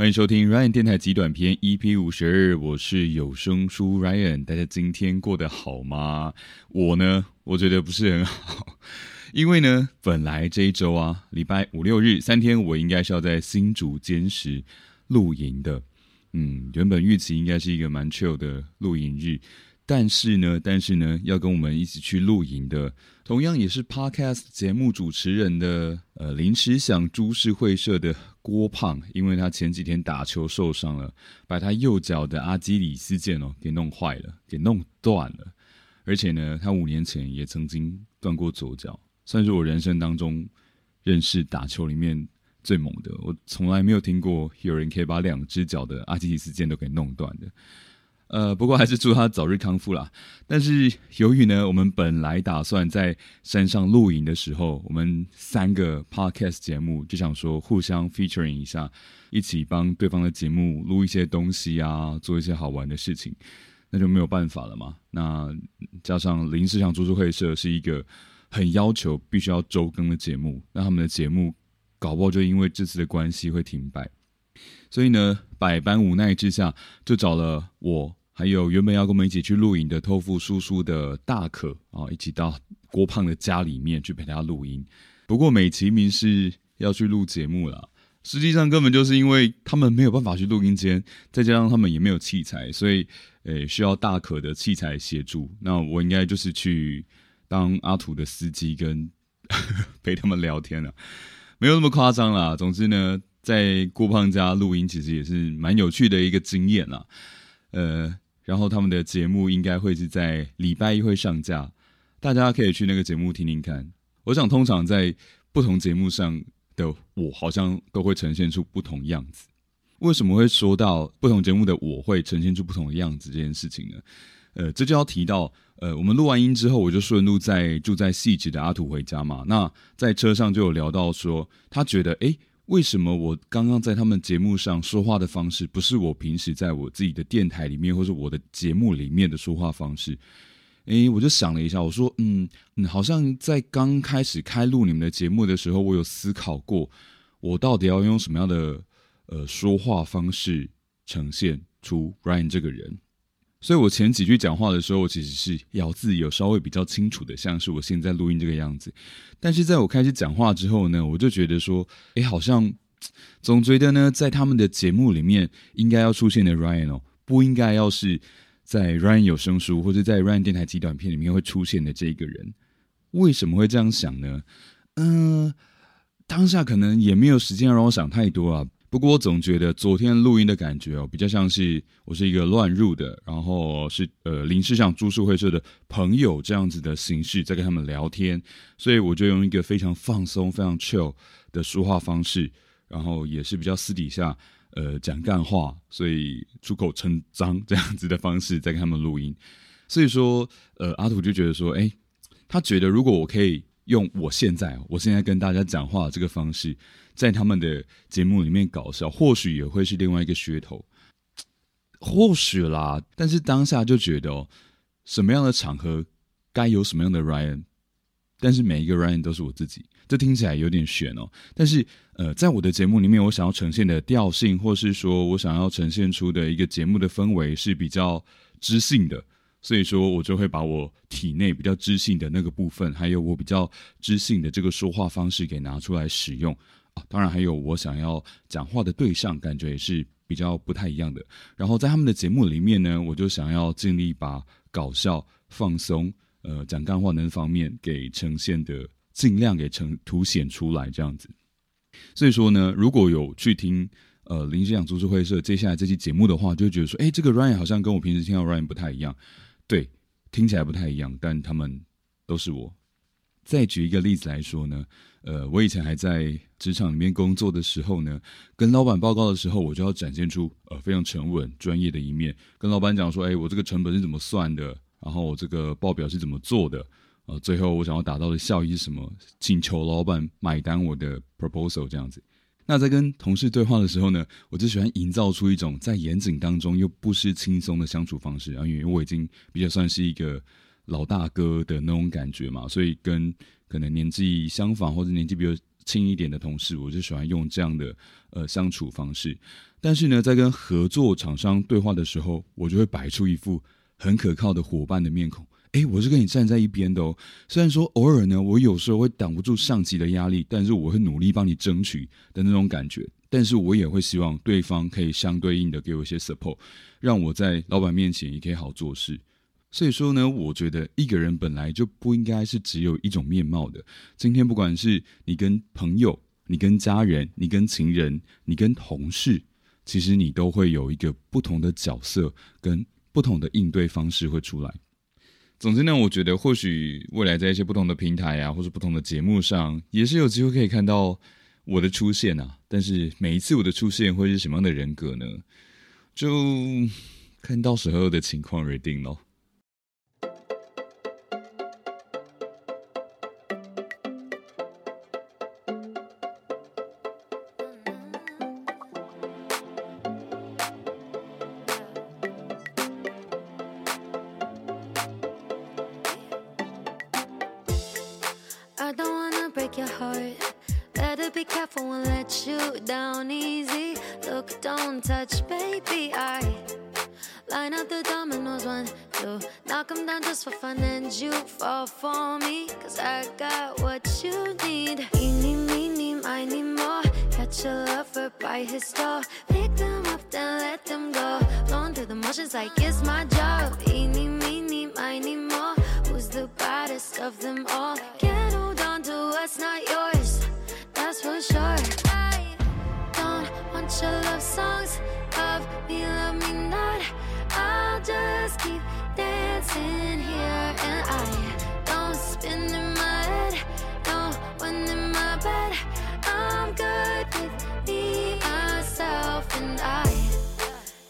欢迎收听 Ryan 电台极短篇 EP 五十二，我是有声书 Ryan。大家今天过得好吗？我呢，我觉得不是很好，因为呢，本来这一周啊，礼拜五六日三天，我应该是要在新竹坚持露营的。嗯，原本预期应该是一个蛮 chill 的露营日。但是呢，但是呢，要跟我们一起去露营的，同样也是 Podcast 节目主持人的，呃，临时想株式会社的郭胖，因为他前几天打球受伤了，把他右脚的阿基里斯腱哦给弄坏了，给弄断了，而且呢，他五年前也曾经断过左脚，算是我人生当中认识打球里面最猛的，我从来没有听过有人可以把两只脚的阿基里斯腱都给弄断的。呃，不过还是祝他早日康复啦。但是由于呢，我们本来打算在山上露营的时候，我们三个 podcast 节目就想说互相 featuring 一下，一起帮对方的节目录一些东西啊，做一些好玩的事情，那就没有办法了嘛。那加上临时想株式会社是一个很要求必须要周更的节目，那他们的节目搞不好就因为这次的关系会停摆，所以呢，百般无奈之下，就找了我。还有原本要跟我们一起去录影的托付叔叔的大可啊，一起到郭胖的家里面去陪他录音。不过美其名是要去录节目了，实际上根本就是因为他们没有办法去录音间，再加上他们也没有器材，所以诶需要大可的器材协助。那我应该就是去当阿土的司机，跟 陪他们聊天了，没有那么夸张啦。总之呢，在郭胖家录音其实也是蛮有趣的一个经验啦，呃。然后他们的节目应该会是在礼拜一会上架，大家可以去那个节目听听看。我想通常在不同节目上的我，好像都会呈现出不同样子。为什么会说到不同节目的我会呈现出不同的样子这件事情呢？呃，这就要提到，呃，我们录完音之后，我就顺路在住在细致的阿土回家嘛。那在车上就有聊到说，他觉得，哎。为什么我刚刚在他们节目上说话的方式，不是我平时在我自己的电台里面，或者我的节目里面的说话方式？诶，我就想了一下，我说，嗯，嗯好像在刚开始开录你们的节目的时候，我有思考过，我到底要用什么样的呃说话方式呈现出 Ryan 这个人。所以我前几句讲话的时候，我其实是咬字有稍微比较清楚的，像是我现在录音这个样子。但是在我开始讲话之后呢，我就觉得说，哎，好像总觉得呢，在他们的节目里面应该要出现的 Ryan 哦，不应该要是在 Ryan 有声书或者在 Ryan 电台极短片里面会出现的这一个人。为什么会这样想呢？嗯，当下可能也没有时间让我想太多啊。不过我总觉得昨天录音的感觉哦，比较像是我是一个乱入的，然后是呃临时想株式会社的朋友这样子的形式在跟他们聊天，所以我就用一个非常放松、非常 chill 的说话方式，然后也是比较私底下呃讲干话，所以出口成章这样子的方式在跟他们录音。所以说呃阿土就觉得说，哎，他觉得如果我可以用我现在我现在跟大家讲话这个方式。在他们的节目里面搞笑，或许也会是另外一个噱头，或许啦。但是当下就觉得哦，什么样的场合该有什么样的 Ryan，但是每一个 Ryan 都是我自己，这听起来有点悬哦。但是呃，在我的节目里面，我想要呈现的调性，或是说我想要呈现出的一个节目的氛围是比较知性的，所以说我就会把我体内比较知性的那个部分，还有我比较知性的这个说话方式给拿出来使用啊。当然还有我想要讲话的对象，感觉也是比较不太一样的。然后在他们的节目里面呢，我就想要尽力把搞笑、放松、呃讲干话那方面给呈现的尽量给呈凸显出来，这样子。所以说呢，如果有去听呃林时养株式会社接下来这期节目的话，就觉得说，哎，这个 Ryan 好像跟我平时听到 Ryan 不太一样，对，听起来不太一样，但他们都是我。再举一个例子来说呢。呃，我以前还在职场里面工作的时候呢，跟老板报告的时候，我就要展现出呃非常沉稳、专业的一面，跟老板讲说，哎，我这个成本是怎么算的，然后我这个报表是怎么做的，呃，最后我想要达到的效益是什么，请求老板买单我的 proposal 这样子。那在跟同事对话的时候呢，我就喜欢营造出一种在严谨当中又不失轻松的相处方式，然后因为我已经比较算是一个老大哥的那种感觉嘛，所以跟。可能年纪相仿或者年纪比较轻一点的同事，我就喜欢用这样的呃相处方式。但是呢，在跟合作厂商对话的时候，我就会摆出一副很可靠的伙伴的面孔。诶，我是跟你站在一边的哦。虽然说偶尔呢，我有时候会挡不住上级的压力，但是我会努力帮你争取的那种感觉。但是我也会希望对方可以相对应的给我一些 support，让我在老板面前也可以好做事。所以说呢，我觉得一个人本来就不应该是只有一种面貌的。今天不管是你跟朋友、你跟家人、你跟情人、你跟同事，其实你都会有一个不同的角色跟不同的应对方式会出来。总之呢，我觉得或许未来在一些不同的平台啊，或者不同的节目上，也是有机会可以看到我的出现啊。但是每一次我的出现会是什么样的人格呢？就看到时候的情况而定喽。like your heart. Better be careful and let you down easy. Look, don't touch, baby. I line up the dominoes one, two. Knock them down just for fun and you fall for me. Cause I got what you need. Eeny, meeny, miny, more. Catch a lover by his door. Pick them up, then let them go. Going through the motions like it's my job. Eeny, meeny, miny, more. Who's the baddest of them all? Get what's not yours, that's for sure. I don't want your love songs of me, love me not. I'll just keep dancing here, and I don't spin in my head, no one in my bed. I'm good with me, myself, and I.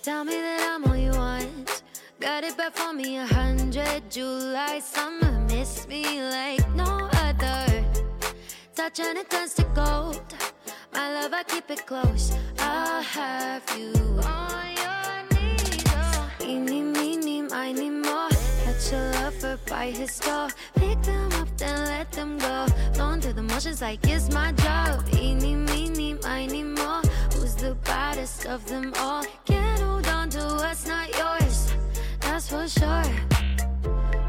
Tell me that I'm all you want. Got it back for me a hundred July summer. Miss me like no other turns to gold. My love, I keep it close. I have you on your knees. Oh. Eeny, meeny, miny, more. Catch a lover by his door. Pick them up, then let them go. Going through the motions like it's my job. Eeny, meeny, miny, more. Who's the baddest of them all? Can't hold on to what's not yours. That's for sure.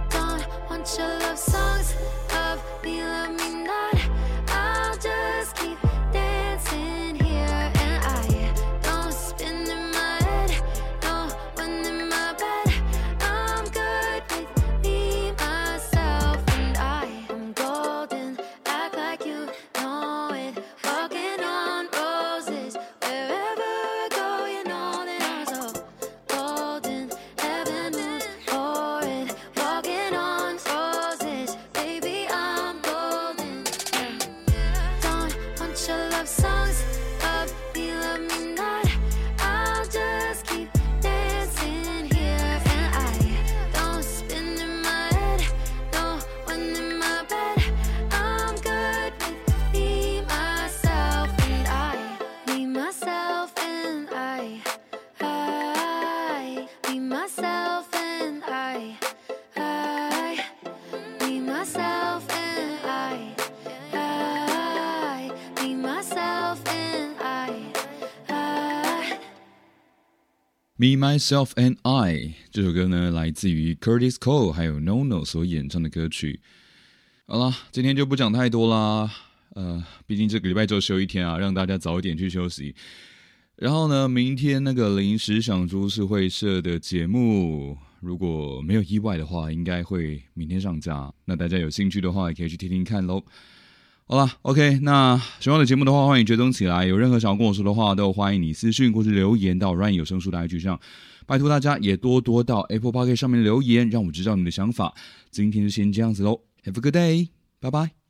Don't want your love songs of me, love me Me, Myself and I 这首歌呢，来自于 Curtis Cole 还有 NoNo 所演唱的歌曲。好啦，今天就不讲太多啦。呃，毕竟这个礼拜就休一天啊，让大家早一点去休息。然后呢，明天那个临时想株式会社的节目，如果没有意外的话，应该会明天上架。那大家有兴趣的话，也可以去听听看喽。好了，OK，那喜欢的节目的话，欢迎追踪起来。有任何想要跟我说的话，都欢迎你私信或是留言到 Ryan 有声书的 IG 上。拜托大家也多多到 Apple Park 上面留言，让我知道你的想法。今天就先这样子喽，Have a good day，拜拜。